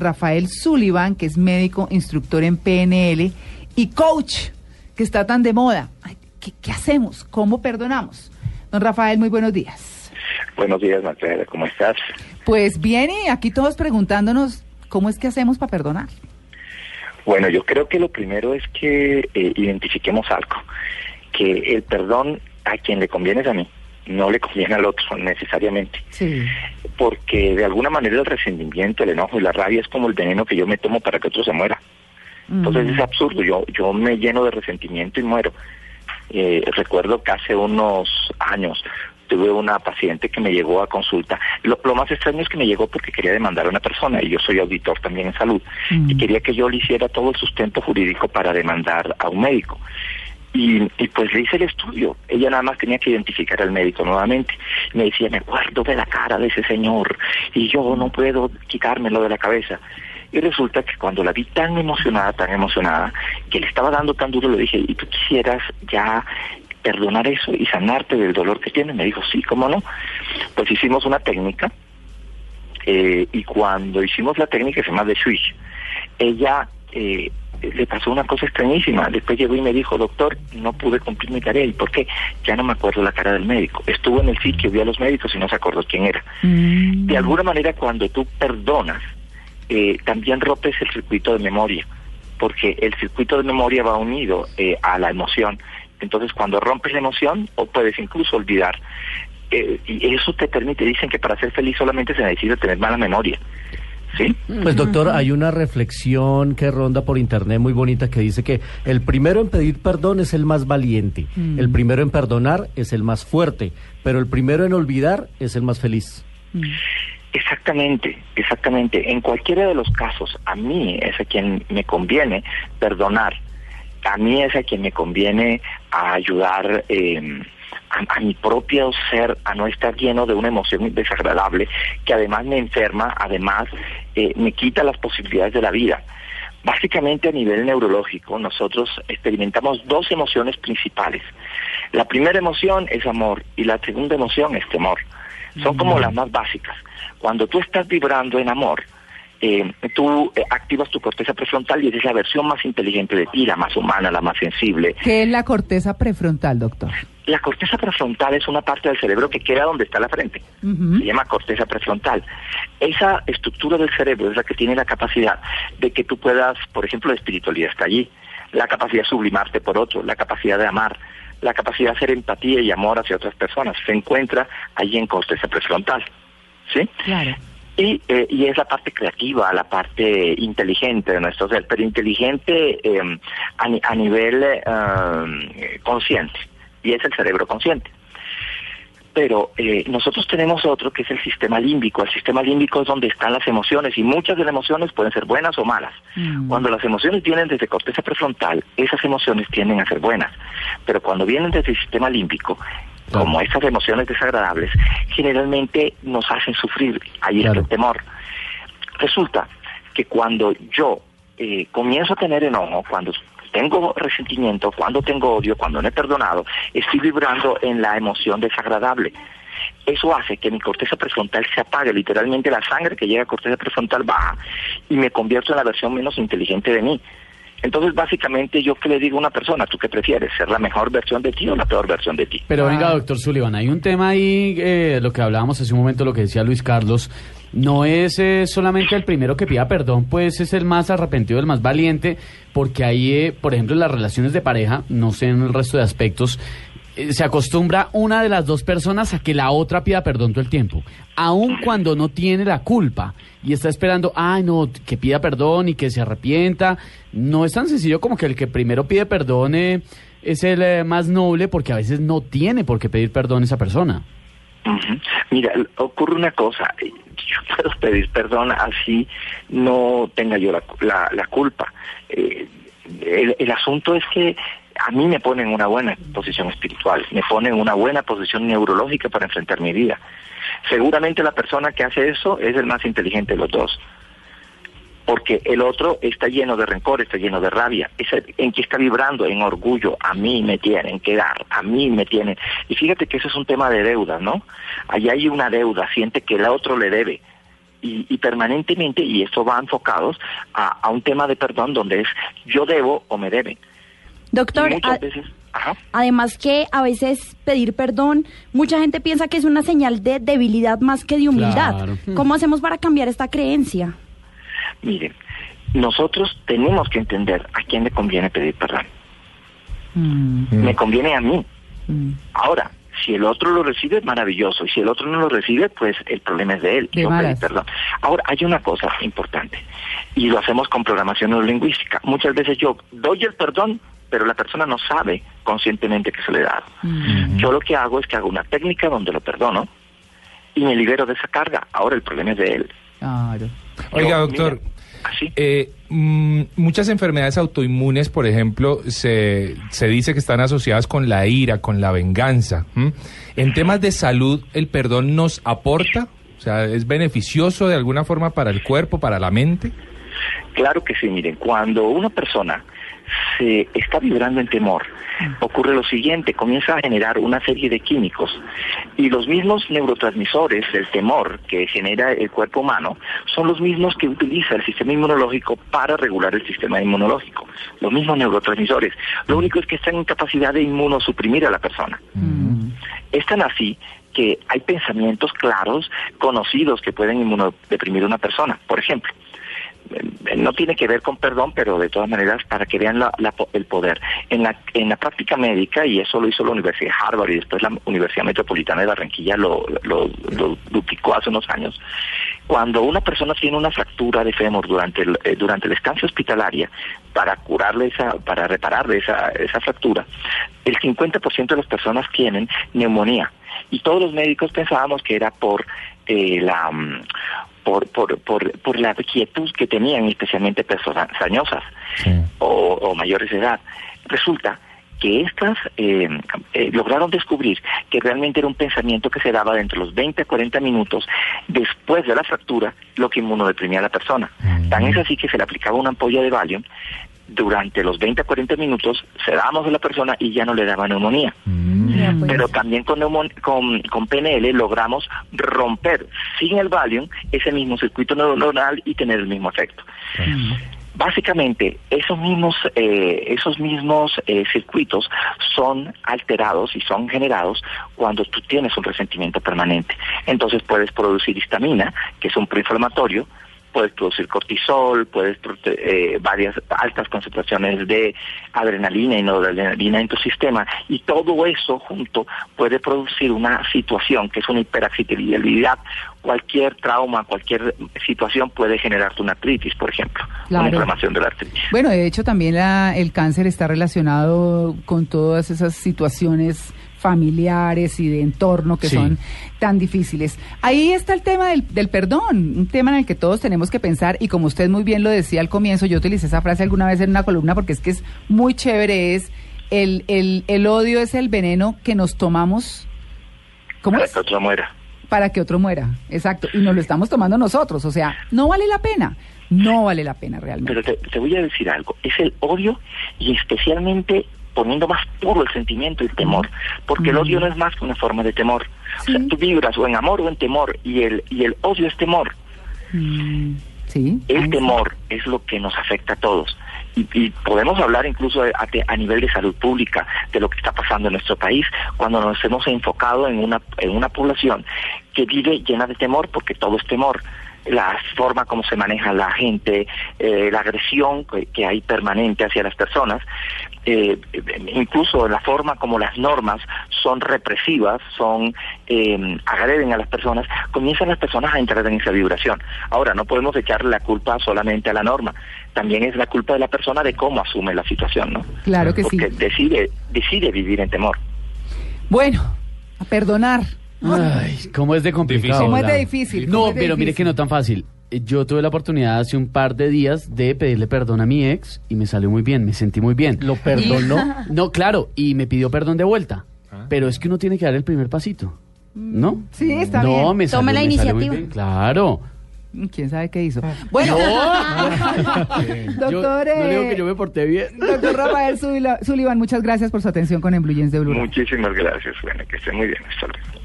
Rafael Sullivan, que es médico, instructor en PNL y coach, que está tan de moda. ¿qué, ¿Qué, hacemos? ¿Cómo perdonamos? Don Rafael, muy buenos días. Buenos días, Marcela, ¿cómo estás? Pues bien, y aquí todos preguntándonos, ¿cómo es que hacemos para perdonar? Bueno, yo creo que lo primero es que eh, identifiquemos algo, que el perdón a quien le conviene es a mí no le conviene al otro necesariamente. Sí. Porque de alguna manera el resentimiento, el enojo y la rabia es como el veneno que yo me tomo para que otro se muera. Entonces Mm. es absurdo, yo, yo me lleno de resentimiento y muero. Eh, recuerdo que hace unos años tuve una paciente que me llegó a consulta. Lo, lo, más extraño es que me llegó porque quería demandar a una persona y yo soy auditor también en salud Mm. y quería que yo le hiciera todo el sustento jurídico para demandar a un médico. Y, y, pues le hice el estudio. Ella nada más tenía que identificar al médico nuevamente. Me decía, me acuerdo de la cara de ese señor y yo no puedo quitármelo de la cabeza. Y resulta que cuando la vi tan emocionada, tan emocionada, que le estaba dando tan duro, le dije, ¿y tú quisieras ya perdonar eso y sanarte del dolor que tienes? Me dijo, sí, ¿cómo no? Pues hicimos una técnica eh, y cuando hicimos la técnica se llama de switch, ella... Eh, le pasó una cosa extrañísima. Después llegó y me dijo, doctor, no pude cumplir mi tarea. ¿Y por qué? Ya no me acuerdo la cara del médico. Estuvo en el sitio, vio a los médicos y no se acordó quién era. Mm. De alguna manera, cuando tú perdonas, eh, también rompes el circuito de memoria, porque el circuito de memoria va unido eh, a la emoción. Entonces, cuando rompes la emoción, o puedes incluso olvidar. Eh, y eso te permite, dicen que para ser feliz solamente se necesita tener mala memoria. ¿Sí? Pues doctor, hay una reflexión que ronda por internet muy bonita que dice que el primero en pedir perdón es el más valiente, Mm. el primero en perdonar es el más fuerte, pero el primero en olvidar es el más feliz. Mm. Exactamente, exactamente. En cualquiera de los casos, a mí es a quien me conviene perdonar, a mí es a quien me conviene ayudar eh, a, a, mi propio ser a no estar lleno de una emoción desagradable que además me enferma, además eh, me quita las posibilidades de la vida. Básicamente a nivel neurológico nosotros experimentamos dos emociones principales. La primera emoción es amor y la segunda emoción es temor. Son como las más básicas. Cuando tú estás vibrando en amor, eh, tú eh, activas tu corteza prefrontal y esa es la versión más inteligente de ti, la más humana, la más sensible. ¿Qué es la corteza prefrontal, doctor? La corteza prefrontal es una parte del cerebro que queda donde está la frente. Uh -huh. Se llama corteza prefrontal. Esa estructura del cerebro es la que tiene la capacidad de que tú puedas, por ejemplo, la espiritualidad está allí, la capacidad de sublimarte por otro, la capacidad de amar, la capacidad de hacer empatía y amor hacia otras personas. Se encuentra allí en corteza prefrontal. ¿Sí? Claro. Y, eh, y, es la parte creativa, la parte inteligente de nuestro ser, pero inteligente eh, a, a, nivel eh, consciente, y es el cerebro consciente. Pero eh, nosotros tenemos otro que es el sistema límbico. El sistema límbico es donde están las emociones y muchas de las emociones pueden ser buenas o malas. Mm. Cuando las emociones vienen desde corteza prefrontal, esas emociones tienden a ser buenas. Pero cuando vienen desde el sistema límbico, Claro. como estas emociones desagradables, generalmente nos hacen sufrir. Ahí claro. está el temor. Resulta que cuando yo eh, comienzo a tener enojo, cuando tengo resentimiento, cuando tengo odio, cuando no he perdonado, estoy vibrando en la emoción desagradable. Eso hace que mi corteza prefrontal se apague, literalmente la sangre que llega a corteza prefrontal baja y me convierto en la versión menos inteligente de mí. Entonces, básicamente, yo que le digo a una persona, ¿tú qué prefieres? ¿Ser la mejor versión de ti o la peor versión de ti? Pero venga, doctor Sullivan, hay un tema ahí, eh, lo que hablábamos hace un momento, lo que decía Luis Carlos, no es eh, solamente el primero que pida perdón, pues es el más arrepentido, el más valiente, porque ahí, eh, por ejemplo, en las relaciones de pareja, no sé en el resto de aspectos, eh, se acostumbra una de las dos personas a que la otra pida perdón todo el tiempo, aun cuando no tiene la culpa y está esperando, ay no, que pida perdón y que se arrepienta. No es tan sencillo como que el que primero pide perdón eh, es el más noble porque a veces no tiene por qué pedir perdón esa persona. Mira, ocurre una cosa, yo puedo pedir perdón así no tenga yo la, la, culpa. Eh, el, el asunto es que a mí me pone en una buena posición espiritual, me pone en una buena posición neurológica para enfrentar mi vida. Seguramente la persona que hace eso es el más inteligente de los dos. Porque el otro está lleno de rencor, está lleno de rabia. Es en que está vibrando, en orgullo. A mí me tienen que dar, a mí me tienen. Y fíjate que eso es un tema de deuda, ¿no? Allá hay una deuda, siente que el otro le debe. y, y permanentemente, y esto va enfocados a, a un tema de perdón donde es yo debo o me deben. Doctor, a- veces, ajá. además que a veces pedir perdón, mucha gente piensa que es una señal de debilidad más que de humildad. Claro. ¿Cómo hacemos para cambiar esta creencia? Miren, nosotros tenemos que entender a quién le conviene pedir perdón. Mm, Me conviene a mí. mm. Ahora, si el otro lo recibe, maravilloso. Y si el otro no lo recibe, pues el problema es de él. Yo pedí perdón. Ahora, hay una cosa importante. Y lo hacemos con programación neurolingüística. Muchas veces yo doy el perdón, pero la persona no sabe conscientemente que se le da. Yo lo que hago es que hago una técnica donde lo perdono y me libero de esa carga. Ahora el problema es de él. Claro. Oiga, doctor, mira, así. eh, mm, muchas enfermedades autoinmunes, por ejemplo, se, se dice que están asociadas con la ira, con la venganza. En temas de salud, ¿el perdón nos aporta? O sea, ¿es beneficioso de alguna forma para el cuerpo, para la mente? Claro que sí, miren, cuando una persona se está vibrando en temor, ocurre lo siguiente, comienza a generar una serie de químicos y los mismos neurotransmisores del temor que genera el cuerpo humano son los mismos que utiliza el sistema inmunológico para regular el sistema inmunológico, los mismos neurotransmisores. Lo único es que están en capacidad de inmunosuprimir a la persona. Mm. Es tan así que hay pensamientos claros, conocidos, que pueden inmunodeprimir a una persona. Por ejemplo, no tiene que ver con perdón, pero de todas maneras para que vean la- el poder. En la, práctica médica, y eso lo hizo la Universidad de Harvard y después la Universidad Metropolitana de Barranquilla lo duplicó hace unos años, cuando una persona tiene una fractura de fémur durante el, eh, durante la estancia hospitalaria, para curarle esa, para repararle esa, esa fractura, el 50% de las personas tienen neumonía. Y todos los médicos pensábamos que era por eh, la mm, por, por, por, por la quietud que tenían, especialmente personas añosas o, o mayores de edad. Resulta que estas eh, eh, lograron descubrir que realmente era un pensamiento que se daba dentro de los 20 a 40 minutos después de la fractura, lo que inmunodeprimía a la persona. Tan es así que se le aplicaba una ampolla de Valium durante los 20 a 40 minutos, se dábamos a la persona y ya no le daba neumonía. Ya, pues. Pero también con, neumon- con, con PNL logramos romper sin el Valium ese mismo circuito neuronal y tener el mismo efecto. Básicamente, esos mismos, eh, esos mismos eh, circuitos son alterados y son generados cuando tú tienes un resentimiento permanente. Entonces puedes producir histamina, que es un proinflamatorio, puedes producir cortisol, puedes eh, varias altas concentraciones de adrenalina y noradrenalina en tu sistema y todo eso junto puede producir una situación que es una hiperactividad. Cualquier trauma, cualquier situación puede generarte una artritis, por ejemplo, Claro. una inflamación de la artritis. Bueno, de hecho también la- el cáncer está relacionado con todas esas situaciones familiares y de entorno que Sí. son tan difíciles. Ahí está el tema del, del perdón, un tema en el que todos tenemos que pensar y como usted muy bien lo decía al comienzo, yo utilicé esa frase alguna vez en una columna porque es que es muy chévere, es el, el, el odio es el veneno que nos tomamos. ¿Cómo para es? que otro muera. para que otro muera. Exacto. Y nos lo estamos tomando nosotros. O sea, no vale la pena. No vale la pena realmente. Pero te, te voy a decir algo, es el odio y especialmente poniendo más puro el sentimiento y el temor, porque el odio no es más que una forma de temor. O sea, tú vibras o en amor o en temor y el, y el odio es temor. Mm, sí. El temor es lo que nos afecta a todos. Y, y podemos hablar incluso a, a nivel de salud pública de lo que está pasando en nuestro país cuando nos hemos enfocado en una, en una población que vive llena de temor porque todo es temor. La forma como se maneja la gente, eh, la agresión que, que hay permanente hacia las personas, eh, incluso la forma como las normas son represivas, son eh, agreden a las personas, comienzan las personas a entrar en esa vibración. Ahora, no podemos echarle la culpa solamente a la norma, también es la culpa de la persona de cómo asume la situación, ¿no? Claro que sí. Porque decide, decide vivir en temor. Bueno, a perdonar. Ay, ¿cómo es de complicado? ¿Cómo es de difícil? ¿Cómo No, pero mire que no tan fácil. Eh, Yo tuve la oportunidad hace un par de días de pedirle perdón a mi ex y me salió muy bien, me sentí muy bien. ¿Lo perdonó? No, claro, y me pidió perdón de vuelta. Ah. Pero es que uno tiene que dar el primer pasito. ¿No? Sí, está no, bien. me salió, Tome la me salió muy iniciativa. bien, Claro. Mm, ¿Quién sabe qué hizo? Bueno, Yo doctor, no le digo que yo me porté bien. doctor Rafael Sullivan, muchas gracias por su atención con En Blue Jeans de Blue. Muchísimas gracias, bueno, que esté muy bien. Hasta luego.